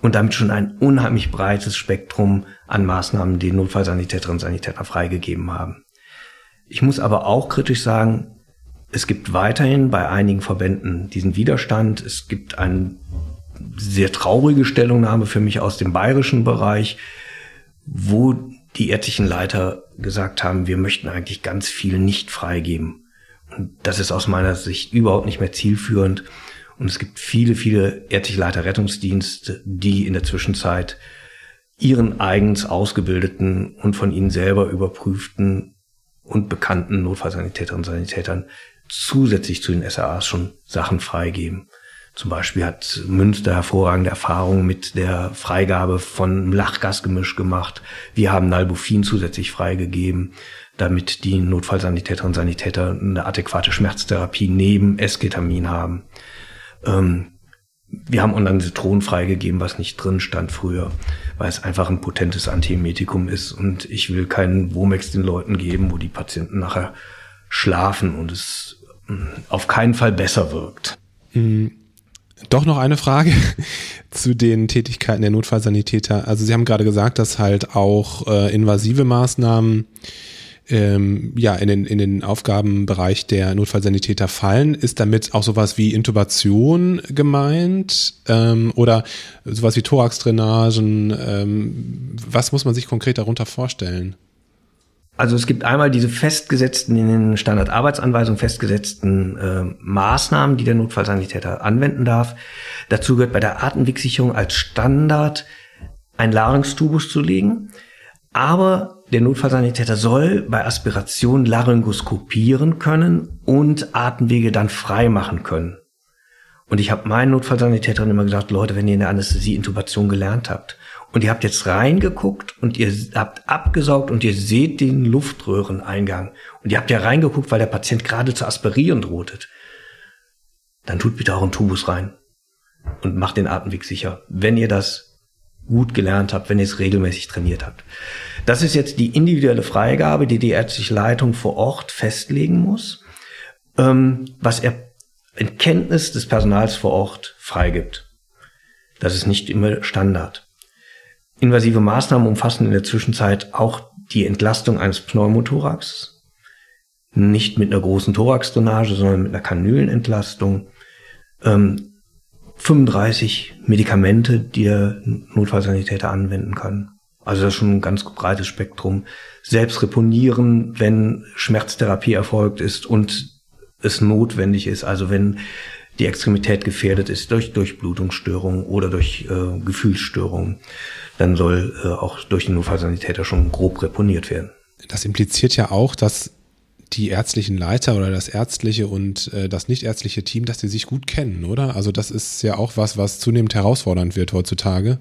und damit schon ein unheimlich breites Spektrum an Maßnahmen den Notfallsanitäterinnen und Sanitäter freigegeben haben. Ich muss aber auch kritisch sagen, es gibt weiterhin bei einigen Verbänden diesen Widerstand. Es gibt eine sehr traurige Stellungnahme für mich aus dem bayerischen Bereich, wo die ärztlichen Leiter gesagt haben, wir möchten eigentlich ganz viel nicht freigeben. Und das ist aus meiner Sicht überhaupt nicht mehr zielführend. Und es gibt viele, viele ärztliche Leiter Rettungsdienste, die in der Zwischenzeit ihren eigens ausgebildeten und von ihnen selber überprüften und bekannten Notfallsanitäterinnen und Sanitätern zusätzlich zu den SAAs schon Sachen freigeben. Zum Beispiel hat Münster hervorragende Erfahrungen mit der Freigabe von Lachgasgemisch gemacht. Wir haben Nalbufin zusätzlich freigegeben, damit die Notfallsanitäterinnen und Sanitäter eine adäquate Schmerztherapie neben Esketamin haben. Ähm, wir haben online Zitronen freigegeben, was nicht drin stand früher, weil es einfach ein potentes Antiemetikum ist und ich will keinen Womex den Leuten geben, wo die Patienten nachher schlafen und es auf keinen Fall besser wirkt. Mhm. Doch noch eine Frage <laughs> zu den Tätigkeiten der Notfallsanitäter. Also Sie haben gerade gesagt, dass halt auch äh, invasive Maßnahmen ähm, ja in den, in den Aufgabenbereich der Notfallsanitäter fallen. Ist damit auch sowas wie Intubation gemeint ähm, oder sowas wie Thoraxdrainagen? Ähm, was muss man sich konkret darunter vorstellen? Also es gibt einmal diese festgesetzten, in den Standardarbeitsanweisungen festgesetzten äh, Maßnahmen, die der Notfallsanitäter anwenden darf. Dazu gehört bei der Atemwegsicherung als Standard ein Larynxtubus zu legen. Aber der Notfallsanitäter soll bei Aspiration laryngoskopieren können und Atemwege dann frei machen können. Und ich habe meinen Notfallsanitätern immer gesagt, Leute, wenn ihr in der Anästhesie-Intubation gelernt habt und ihr habt jetzt reingeguckt und ihr habt abgesaugt und ihr seht den Luftröhreneingang und ihr habt ja reingeguckt, weil der Patient gerade zu aspirieren drohtet. Dann tut bitte auch einen Tubus rein und macht den Atemweg sicher, wenn ihr das gut gelernt habt, wenn ihr es regelmäßig trainiert habt. Das ist jetzt die individuelle Freigabe, die die ärztliche Leitung vor Ort festlegen muss, ähm, was er in Kenntnis des Personals vor Ort freigibt. Das ist nicht immer Standard. Invasive Maßnahmen umfassen in der Zwischenzeit auch die Entlastung eines Pneumothorax. Nicht mit einer großen Thoraxdrainage, sondern mit einer Kanülenentlastung. Ähm, 35 Medikamente, die der Notfallsanitäter anwenden kann. Also das ist schon ein ganz breites Spektrum. Selbst reponieren, wenn Schmerztherapie erfolgt ist und es notwendig ist. Also wenn die Extremität gefährdet ist durch Durchblutungsstörungen oder durch äh, Gefühlsstörungen dann soll äh, auch durch den Notfallsanitäter schon grob reponiert werden. Das impliziert ja auch, dass die ärztlichen Leiter oder das ärztliche und äh, das nichtärztliche Team, dass die sich gut kennen, oder? Also das ist ja auch was, was zunehmend herausfordernd wird heutzutage,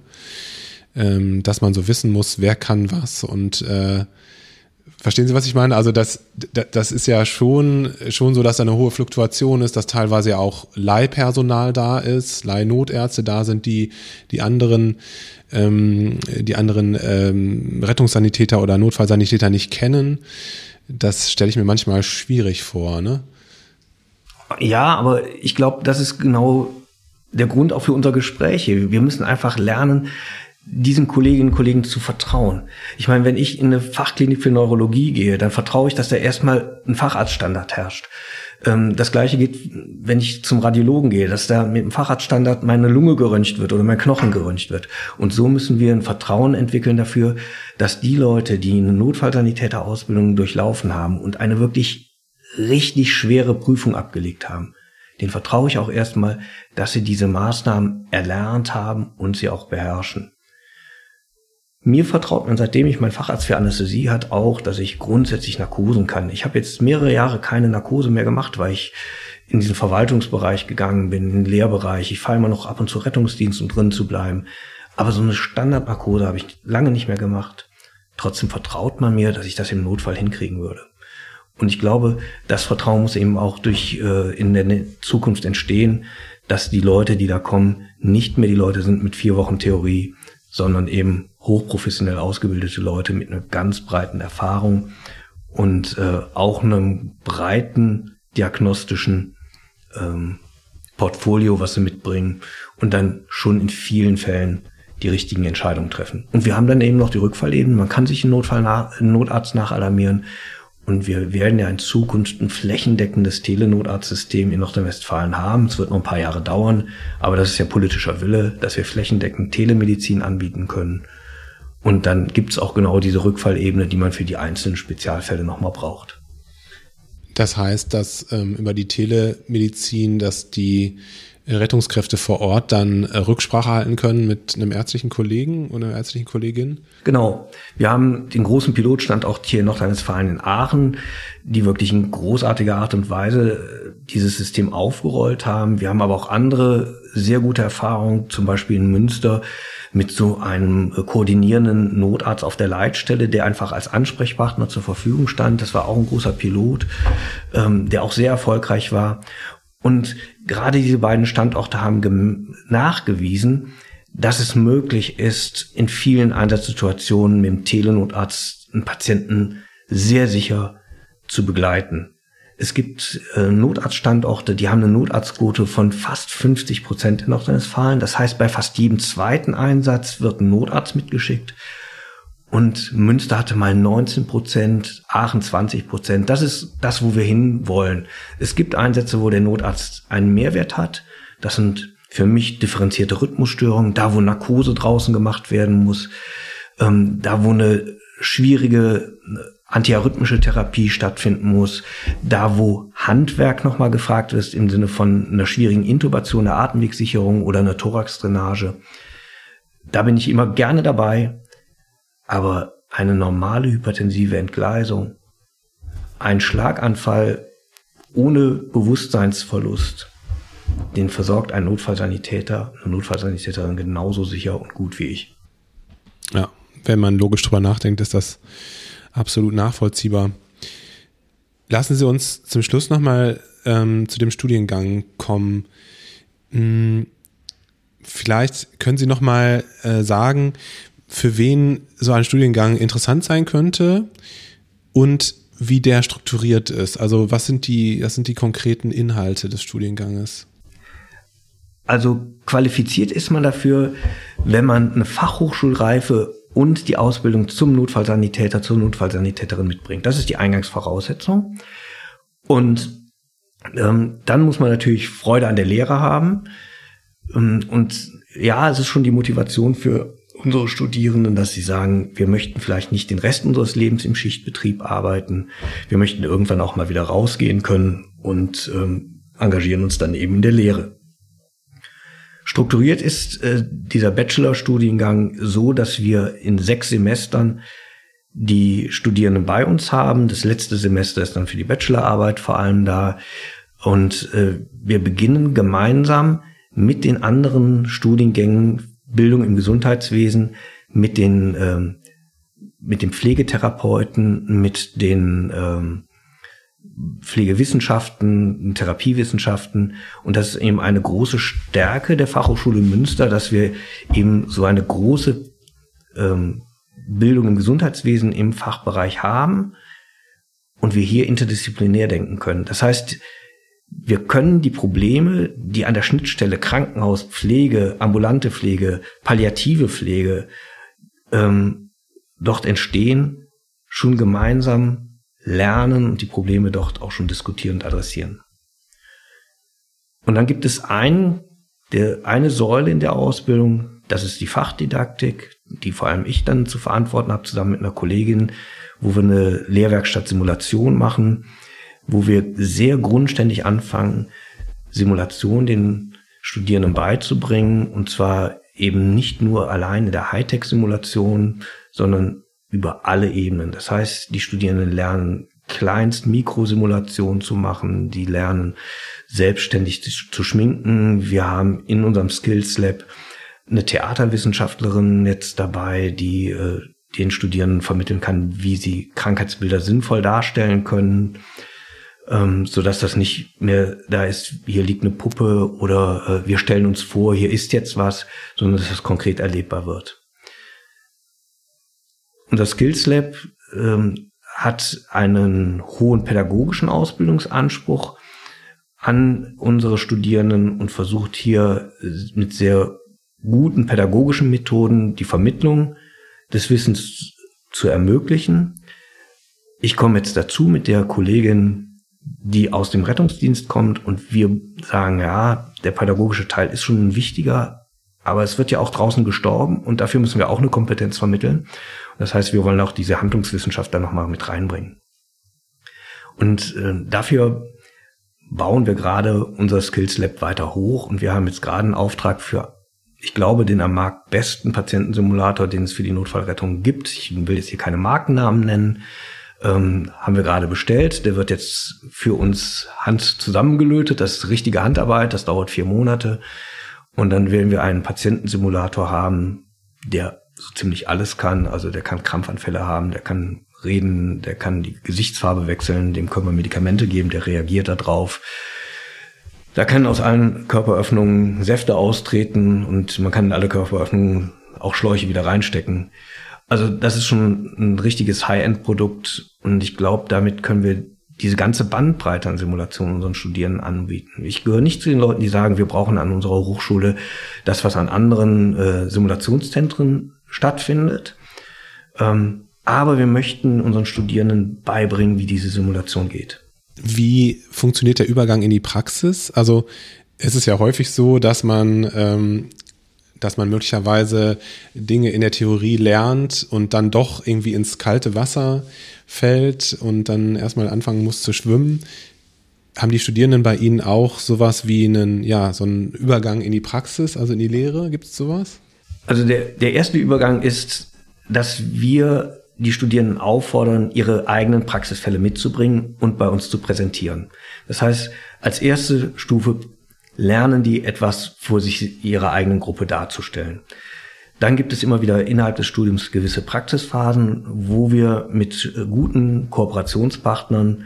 ähm, dass man so wissen muss, wer kann was und äh, Verstehen Sie, was ich meine? Also das, das ist ja schon, schon so, dass da eine hohe Fluktuation ist, dass teilweise ja auch Leihpersonal da ist, Leihnotärzte da sind, die die anderen, ähm, die anderen ähm, Rettungssanitäter oder Notfallsanitäter nicht kennen. Das stelle ich mir manchmal schwierig vor, ne? Ja, aber ich glaube, das ist genau der Grund auch für unser Gespräch hier. Wir müssen einfach lernen, diesen Kolleginnen und Kollegen zu vertrauen. Ich meine, wenn ich in eine Fachklinik für Neurologie gehe, dann vertraue ich, dass da erstmal ein Facharztstandard herrscht. Ähm, das gleiche geht, wenn ich zum Radiologen gehe, dass da mit dem Facharztstandard meine Lunge geröntgt wird oder mein Knochen geröntgt wird. Und so müssen wir ein Vertrauen entwickeln dafür, dass die Leute, die eine Notfallsanitäterausbildung durchlaufen haben und eine wirklich richtig schwere Prüfung abgelegt haben, den vertraue ich auch erstmal, dass sie diese Maßnahmen erlernt haben und sie auch beherrschen. Mir vertraut man, seitdem ich mein Facharzt für Anästhesie hat, auch, dass ich grundsätzlich Narkosen kann. Ich habe jetzt mehrere Jahre keine Narkose mehr gemacht, weil ich in diesen Verwaltungsbereich gegangen bin, in den Lehrbereich. Ich fahre immer noch ab und zu Rettungsdienst, um drin zu bleiben. Aber so eine Standardnarkose habe ich lange nicht mehr gemacht. Trotzdem vertraut man mir, dass ich das im Notfall hinkriegen würde. Und ich glaube, das Vertrauen muss eben auch durch äh, in der Zukunft entstehen, dass die Leute, die da kommen, nicht mehr die Leute sind mit vier Wochen Theorie, sondern eben hochprofessionell ausgebildete Leute mit einer ganz breiten Erfahrung und äh, auch einem breiten diagnostischen ähm, Portfolio, was sie mitbringen und dann schon in vielen Fällen die richtigen Entscheidungen treffen. Und wir haben dann eben noch die Rückfallebene. Man kann sich einen, Notfall nach, einen Notarzt nachalarmieren. Und wir werden ja in Zukunft ein flächendeckendes Telenotarztsystem in Nordrhein-Westfalen haben. Es wird noch ein paar Jahre dauern, aber das ist ja politischer Wille, dass wir flächendeckend Telemedizin anbieten können. Und dann gibt's auch genau diese Rückfallebene, die man für die einzelnen Spezialfälle nochmal braucht. Das heißt, dass ähm, über die Telemedizin, dass die Rettungskräfte vor Ort dann äh, Rücksprache halten können mit einem ärztlichen Kollegen oder einer ärztlichen Kollegin? Genau. Wir haben den großen Pilotstand auch hier in Nordrhein-Westfalen in Aachen, die wirklich in großartiger Art und Weise äh, dieses System aufgerollt haben. Wir haben aber auch andere sehr gute Erfahrungen, zum Beispiel in Münster mit so einem äh, koordinierenden Notarzt auf der Leitstelle, der einfach als Ansprechpartner zur Verfügung stand. Das war auch ein großer Pilot, ähm, der auch sehr erfolgreich war. Und gerade diese beiden Standorte haben nachgewiesen, dass es möglich ist, in vielen Einsatzsituationen mit dem Telenotarzt einen Patienten sehr sicher zu begleiten. Es gibt äh, Notarztstandorte, die haben eine Notarztquote von fast 50 Prozent in Nordrhein-Westfalen. Das heißt, bei fast jedem zweiten Einsatz wird ein Notarzt mitgeschickt. Und Münster hatte mal 19 Prozent, Aachen 20 Prozent. Das ist das, wo wir hin wollen. Es gibt Einsätze, wo der Notarzt einen Mehrwert hat. Das sind für mich differenzierte Rhythmusstörungen, da wo Narkose draußen gemacht werden muss, ähm, da wo eine schwierige äh, antiarrhythmische Therapie stattfinden muss, da wo Handwerk nochmal gefragt ist im Sinne von einer schwierigen Intubation, einer Atemwegssicherung oder einer Thoraxdrainage. Da bin ich immer gerne dabei aber eine normale hypertensive Entgleisung, ein Schlaganfall ohne Bewusstseinsverlust, den versorgt ein Notfallsanitäter, eine Notfallsanitäterin genauso sicher und gut wie ich. Ja, wenn man logisch drüber nachdenkt, ist das absolut nachvollziehbar. Lassen Sie uns zum Schluss nochmal ähm, zu dem Studiengang kommen. Hm, vielleicht können Sie nochmal äh, sagen, für wen so ein Studiengang interessant sein könnte und wie der strukturiert ist. Also was sind die, was sind die konkreten Inhalte des Studienganges? Also qualifiziert ist man dafür, wenn man eine Fachhochschulreife und die Ausbildung zum Notfallsanitäter, zur Notfallsanitäterin mitbringt. Das ist die Eingangsvoraussetzung. Und ähm, dann muss man natürlich Freude an der Lehre haben. Ähm, und ja, es ist schon die Motivation für unsere Studierenden, dass sie sagen, wir möchten vielleicht nicht den Rest unseres Lebens im Schichtbetrieb arbeiten. Wir möchten irgendwann auch mal wieder rausgehen können und ähm, engagieren uns dann eben in der Lehre. Strukturiert ist äh, dieser Bachelorstudiengang so, dass wir in sechs Semestern die Studierenden bei uns haben. Das letzte Semester ist dann für die Bachelorarbeit vor allem da. Und äh, wir beginnen gemeinsam mit den anderen Studiengängen Bildung im Gesundheitswesen mit den ähm, mit den Pflegetherapeuten, mit den ähm, Pflegewissenschaften, Therapiewissenschaften. Und das ist eben eine große Stärke der Fachhochschule Münster, dass wir eben so eine große ähm, Bildung im Gesundheitswesen im Fachbereich haben und wir hier interdisziplinär denken können. Das heißt, wir können die Probleme, die an der Schnittstelle Krankenhaus, Pflege, ambulante Pflege, palliative Pflege ähm, dort entstehen, schon gemeinsam lernen und die Probleme dort auch schon diskutieren und adressieren. Und dann gibt es ein, der, eine Säule in der Ausbildung, das ist die Fachdidaktik, die vor allem ich dann zu verantworten habe, zusammen mit einer Kollegin, wo wir eine Lehrwerkstatt Simulation machen, wo wir sehr grundständig anfangen, Simulation den Studierenden beizubringen und zwar eben nicht nur alleine der Hightech-Simulation, sondern über alle Ebenen. Das heißt, die Studierenden lernen kleinst Mikrosimulationen zu machen, die lernen selbstständig zu schminken. Wir haben in unserem Skills Lab eine Theaterwissenschaftlerin jetzt dabei, die äh, den Studierenden vermitteln kann, wie sie Krankheitsbilder sinnvoll darstellen können ähm, so dass das nicht mehr da ist, hier liegt eine Puppe oder äh, wir stellen uns vor, hier ist jetzt was, sondern dass das konkret erlebbar wird. Unser Skills Lab ähm, hat einen hohen pädagogischen Ausbildungsanspruch an unsere Studierenden und versucht hier äh, mit sehr guten pädagogischen Methoden die Vermittlung des Wissens zu ermöglichen. Ich komme jetzt dazu mit der Kollegin die aus dem Rettungsdienst kommt und wir sagen, ja, der pädagogische Teil ist schon ein wichtiger, aber es wird ja auch draußen gestorben und dafür müssen wir auch eine Kompetenz vermitteln. Das heißt, wir wollen auch diese Handlungswissenschaft da nochmal mit reinbringen. Und äh, dafür bauen wir gerade unser Skills Lab weiter hoch und wir haben jetzt gerade einen Auftrag für, ich glaube, den am Markt besten Patientensimulator, den es für die Notfallrettung gibt. Ich will jetzt hier keine Markennamen nennen ähm, haben wir gerade bestellt. Der wird jetzt für uns Hand zusammengelötet. Das ist richtige Handarbeit, das dauert vier Monate. Und dann werden wir einen Patientensimulator haben, der so ziemlich alles kann. Also der kann Krampfanfälle haben, der kann reden, der kann die Gesichtsfarbe wechseln, dem können wir Medikamente geben, der reagiert darauf. Da können aus allen Körperöffnungen Säfte austreten und man kann in alle Körperöffnungen auch Schläuche wieder reinstecken. Also das ist schon ein richtiges High-End-Produkt und ich glaube, damit können wir diese ganze Bandbreite an Simulationen unseren Studierenden anbieten. Ich gehöre nicht zu den Leuten, die sagen, wir brauchen an unserer Hochschule das, was an anderen äh, Simulationszentren stattfindet. Ähm, aber wir möchten unseren Studierenden beibringen, wie diese Simulation geht. Wie funktioniert der Übergang in die Praxis? Also es ist ja häufig so, dass man ähm, dass man möglicherweise Dinge in der Theorie lernt und dann doch irgendwie ins kalte Wasser fällt und dann erstmal anfangen muss zu schwimmen. Haben die Studierenden bei Ihnen auch sowas wie einen, ja, so einen Übergang in die Praxis, also in die Lehre? Gibt es sowas? Also der, der erste Übergang ist, dass wir die Studierenden auffordern, ihre eigenen Praxisfälle mitzubringen und bei uns zu präsentieren. Das heißt, als erste Stufe lernen die etwas vor sich ihrer eigenen Gruppe darzustellen. Dann gibt es immer wieder innerhalb des Studiums gewisse Praxisphasen, wo wir mit guten Kooperationspartnern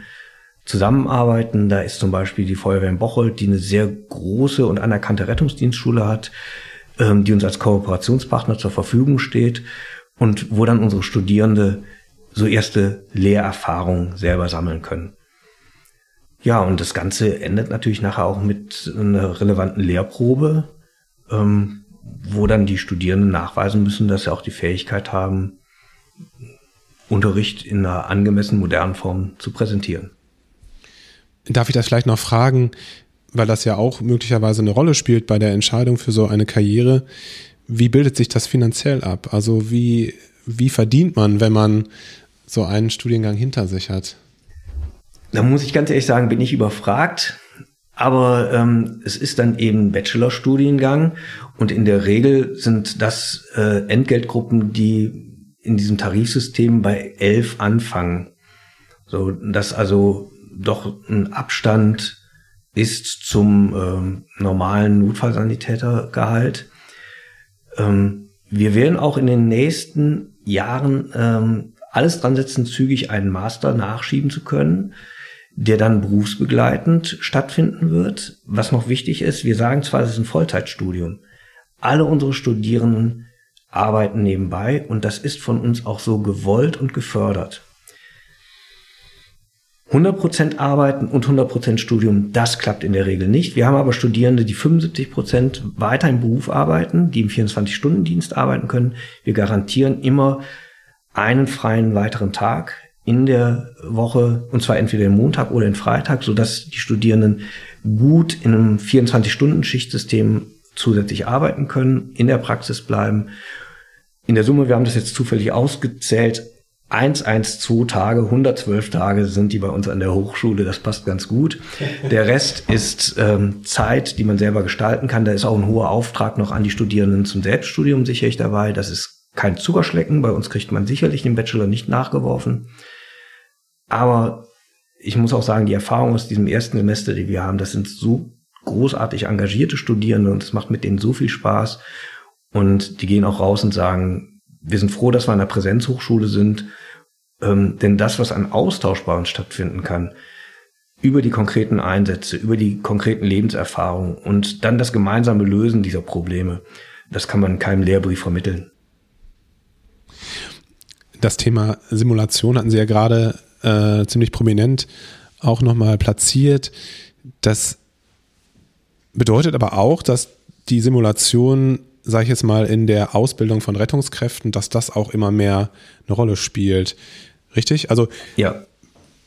zusammenarbeiten. Da ist zum Beispiel die Feuerwehr in Bocholt, die eine sehr große und anerkannte Rettungsdienstschule hat, ähm, die uns als Kooperationspartner zur Verfügung steht und wo dann unsere Studierende so erste Lehrerfahrungen selber sammeln können. Ja, und das Ganze endet natürlich nachher auch mit einer relevanten Lehrprobe, ähm, wo dann die Studierenden nachweisen müssen, dass sie auch die Fähigkeit haben, Unterricht in einer angemessenen modernen Form zu präsentieren. Darf ich das vielleicht noch fragen, weil das ja auch möglicherweise eine Rolle spielt bei der Entscheidung für so eine Karriere. Wie bildet sich das finanziell ab? Also wie, wie verdient man, wenn man so einen Studiengang hinter sich hat? Da muss ich ganz ehrlich sagen, bin ich überfragt. Aber ähm, es ist dann eben Bachelorstudiengang und in der Regel sind das äh, Entgeltgruppen, die in diesem Tarifsystem bei elf anfangen. So, dass also doch ein Abstand ist zum ähm, normalen Notfallsanitätergehalt. Ähm, wir werden auch in den nächsten Jahren ähm, alles dran setzen, zügig einen Master nachschieben zu können der dann berufsbegleitend stattfinden wird. Was noch wichtig ist, wir sagen zwar, es ist ein Vollzeitstudium. Alle unsere Studierenden arbeiten nebenbei und das ist von uns auch so gewollt und gefördert. 100% arbeiten und 100% Studium, das klappt in der Regel nicht. Wir haben aber Studierende, die 75% weiter im Beruf arbeiten, die im 24-Stunden-Dienst arbeiten können. Wir garantieren immer einen freien weiteren Tag in der Woche, und zwar entweder im Montag oder im Freitag, so dass die Studierenden gut in einem 24-Stunden-Schichtsystem zusätzlich arbeiten können, in der Praxis bleiben. In der Summe, wir haben das jetzt zufällig ausgezählt, 112 Tage, 112 Tage sind die bei uns an der Hochschule. Das passt ganz gut. Der Rest ist ähm, Zeit, die man selber gestalten kann. Da ist auch ein hoher Auftrag noch an die Studierenden zum Selbststudium sicherlich dabei. Das ist kein Zuckerschlecken. Bei uns kriegt man sicherlich den Bachelor nicht nachgeworfen. Aber ich muss auch sagen, die Erfahrung aus diesem ersten Semester, die wir haben, das sind so großartig engagierte Studierende und es macht mit denen so viel Spaß. Und die gehen auch raus und sagen, wir sind froh, dass wir an der Präsenzhochschule sind, ähm, denn das, was an Austausch bei uns stattfinden kann, über die konkreten Einsätze, über die konkreten Lebenserfahrungen und dann das gemeinsame Lösen dieser Probleme, das kann man in keinem Lehrbrief vermitteln. Das Thema Simulation hatten Sie ja gerade äh, ziemlich prominent auch nochmal platziert. Das bedeutet aber auch, dass die Simulation sage ich jetzt mal, in der Ausbildung von Rettungskräften, dass das auch immer mehr eine Rolle spielt. Richtig? Also, ja.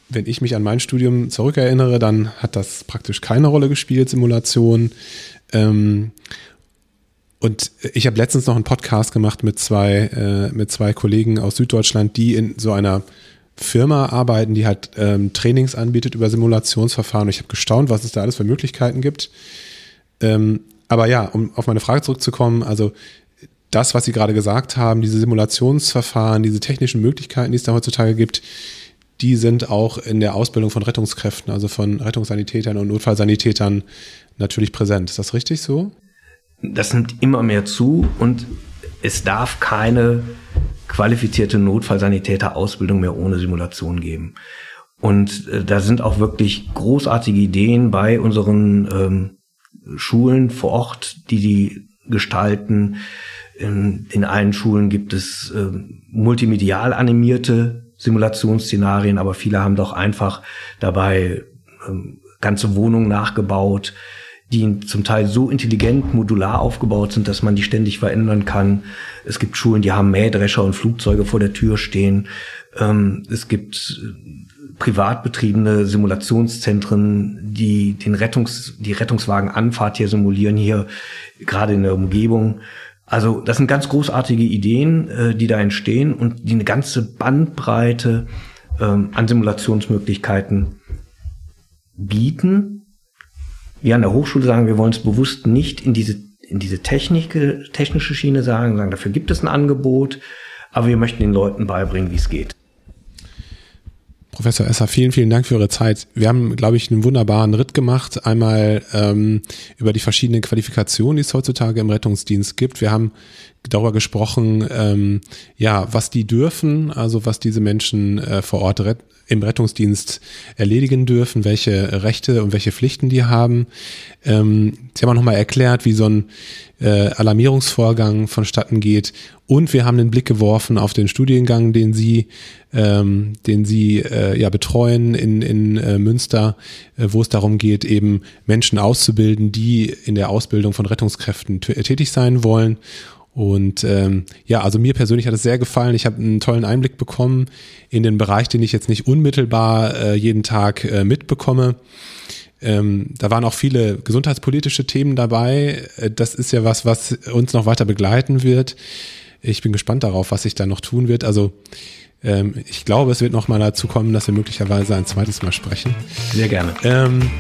wenn ich mich an mein Studium zurückerinnere, dann hat das praktisch keine Rolle gespielt, Simulation. Ähm, und ich habe letztens noch einen Podcast gemacht mit zwei, äh, mit zwei Kollegen aus Süddeutschland, die in so einer Firma arbeiten, die halt ähm, Trainings anbietet über Simulationsverfahren. Und ich habe gestaunt, was es da alles für Möglichkeiten gibt. Ähm, aber ja, um auf meine Frage zurückzukommen, also das, was Sie gerade gesagt haben, diese Simulationsverfahren, diese technischen Möglichkeiten, die es da heutzutage gibt, die sind auch in der Ausbildung von Rettungskräften, also von Rettungssanitätern und Notfallsanitätern natürlich präsent. Ist das richtig so? Das nimmt immer mehr zu und es darf keine qualifizierte Notfallsanitäter-Ausbildung mehr ohne Simulation geben. Und äh, da sind auch wirklich großartige Ideen bei unseren ähm, Schulen vor Ort, die die gestalten. In, in allen Schulen gibt es äh, multimedial animierte Simulationsszenarien, aber viele haben doch einfach dabei ähm, ganze Wohnungen nachgebaut, die zum Teil so intelligent modular aufgebaut sind, dass man die ständig verändern kann. Es gibt Schulen, die haben Mähdrescher und Flugzeuge vor der Tür stehen. Ähm, es gibt privat betriebene Simulationszentren, die den Rettungs, die Rettungswagenanfahrt hier simulieren, hier gerade in der Umgebung. Also das sind ganz großartige Ideen, äh, die da entstehen und die eine ganze Bandbreite ähm, an Simulationsmöglichkeiten bieten. Wir an der Hochschule sagen, wir wollen es bewusst nicht in diese, in diese Technik, technische Schiene sagen, sagen, dafür gibt es ein Angebot, aber wir möchten den Leuten beibringen, wie es geht. Professor Esser, vielen, vielen Dank für Ihre Zeit. Wir haben, glaube ich, einen wunderbaren Ritt gemacht. Einmal ähm, über die verschiedenen Qualifikationen, die es heutzutage im Rettungsdienst gibt. Wir haben darüber gesprochen, ähm, ja, was die dürfen, also was diese Menschen äh, vor Ort im Rettungsdienst erledigen dürfen, welche Rechte und welche Pflichten die haben. Ähm, Sie haben auch nochmal erklärt, wie so ein äh, Alarmierungsvorgang vonstatten geht. Und wir haben den Blick geworfen auf den Studiengang, den Sie, ähm, den Sie äh, ja betreuen in, in äh, Münster, äh, wo es darum geht, eben Menschen auszubilden, die in der Ausbildung von Rettungskräften tätig sein wollen. Und ähm, ja, also mir persönlich hat es sehr gefallen. Ich habe einen tollen Einblick bekommen in den Bereich, den ich jetzt nicht unmittelbar äh, jeden Tag äh, mitbekomme. Ähm, da waren auch viele gesundheitspolitische Themen dabei. Äh, das ist ja was, was uns noch weiter begleiten wird. Ich bin gespannt darauf, was sich da noch tun wird. Also ähm, ich glaube, es wird noch mal dazu kommen, dass wir möglicherweise ein zweites Mal sprechen. Sehr gerne. Ähm,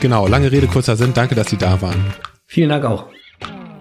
genau, lange Rede, kurzer Sinn. Danke, dass Sie da waren. Vielen Dank auch.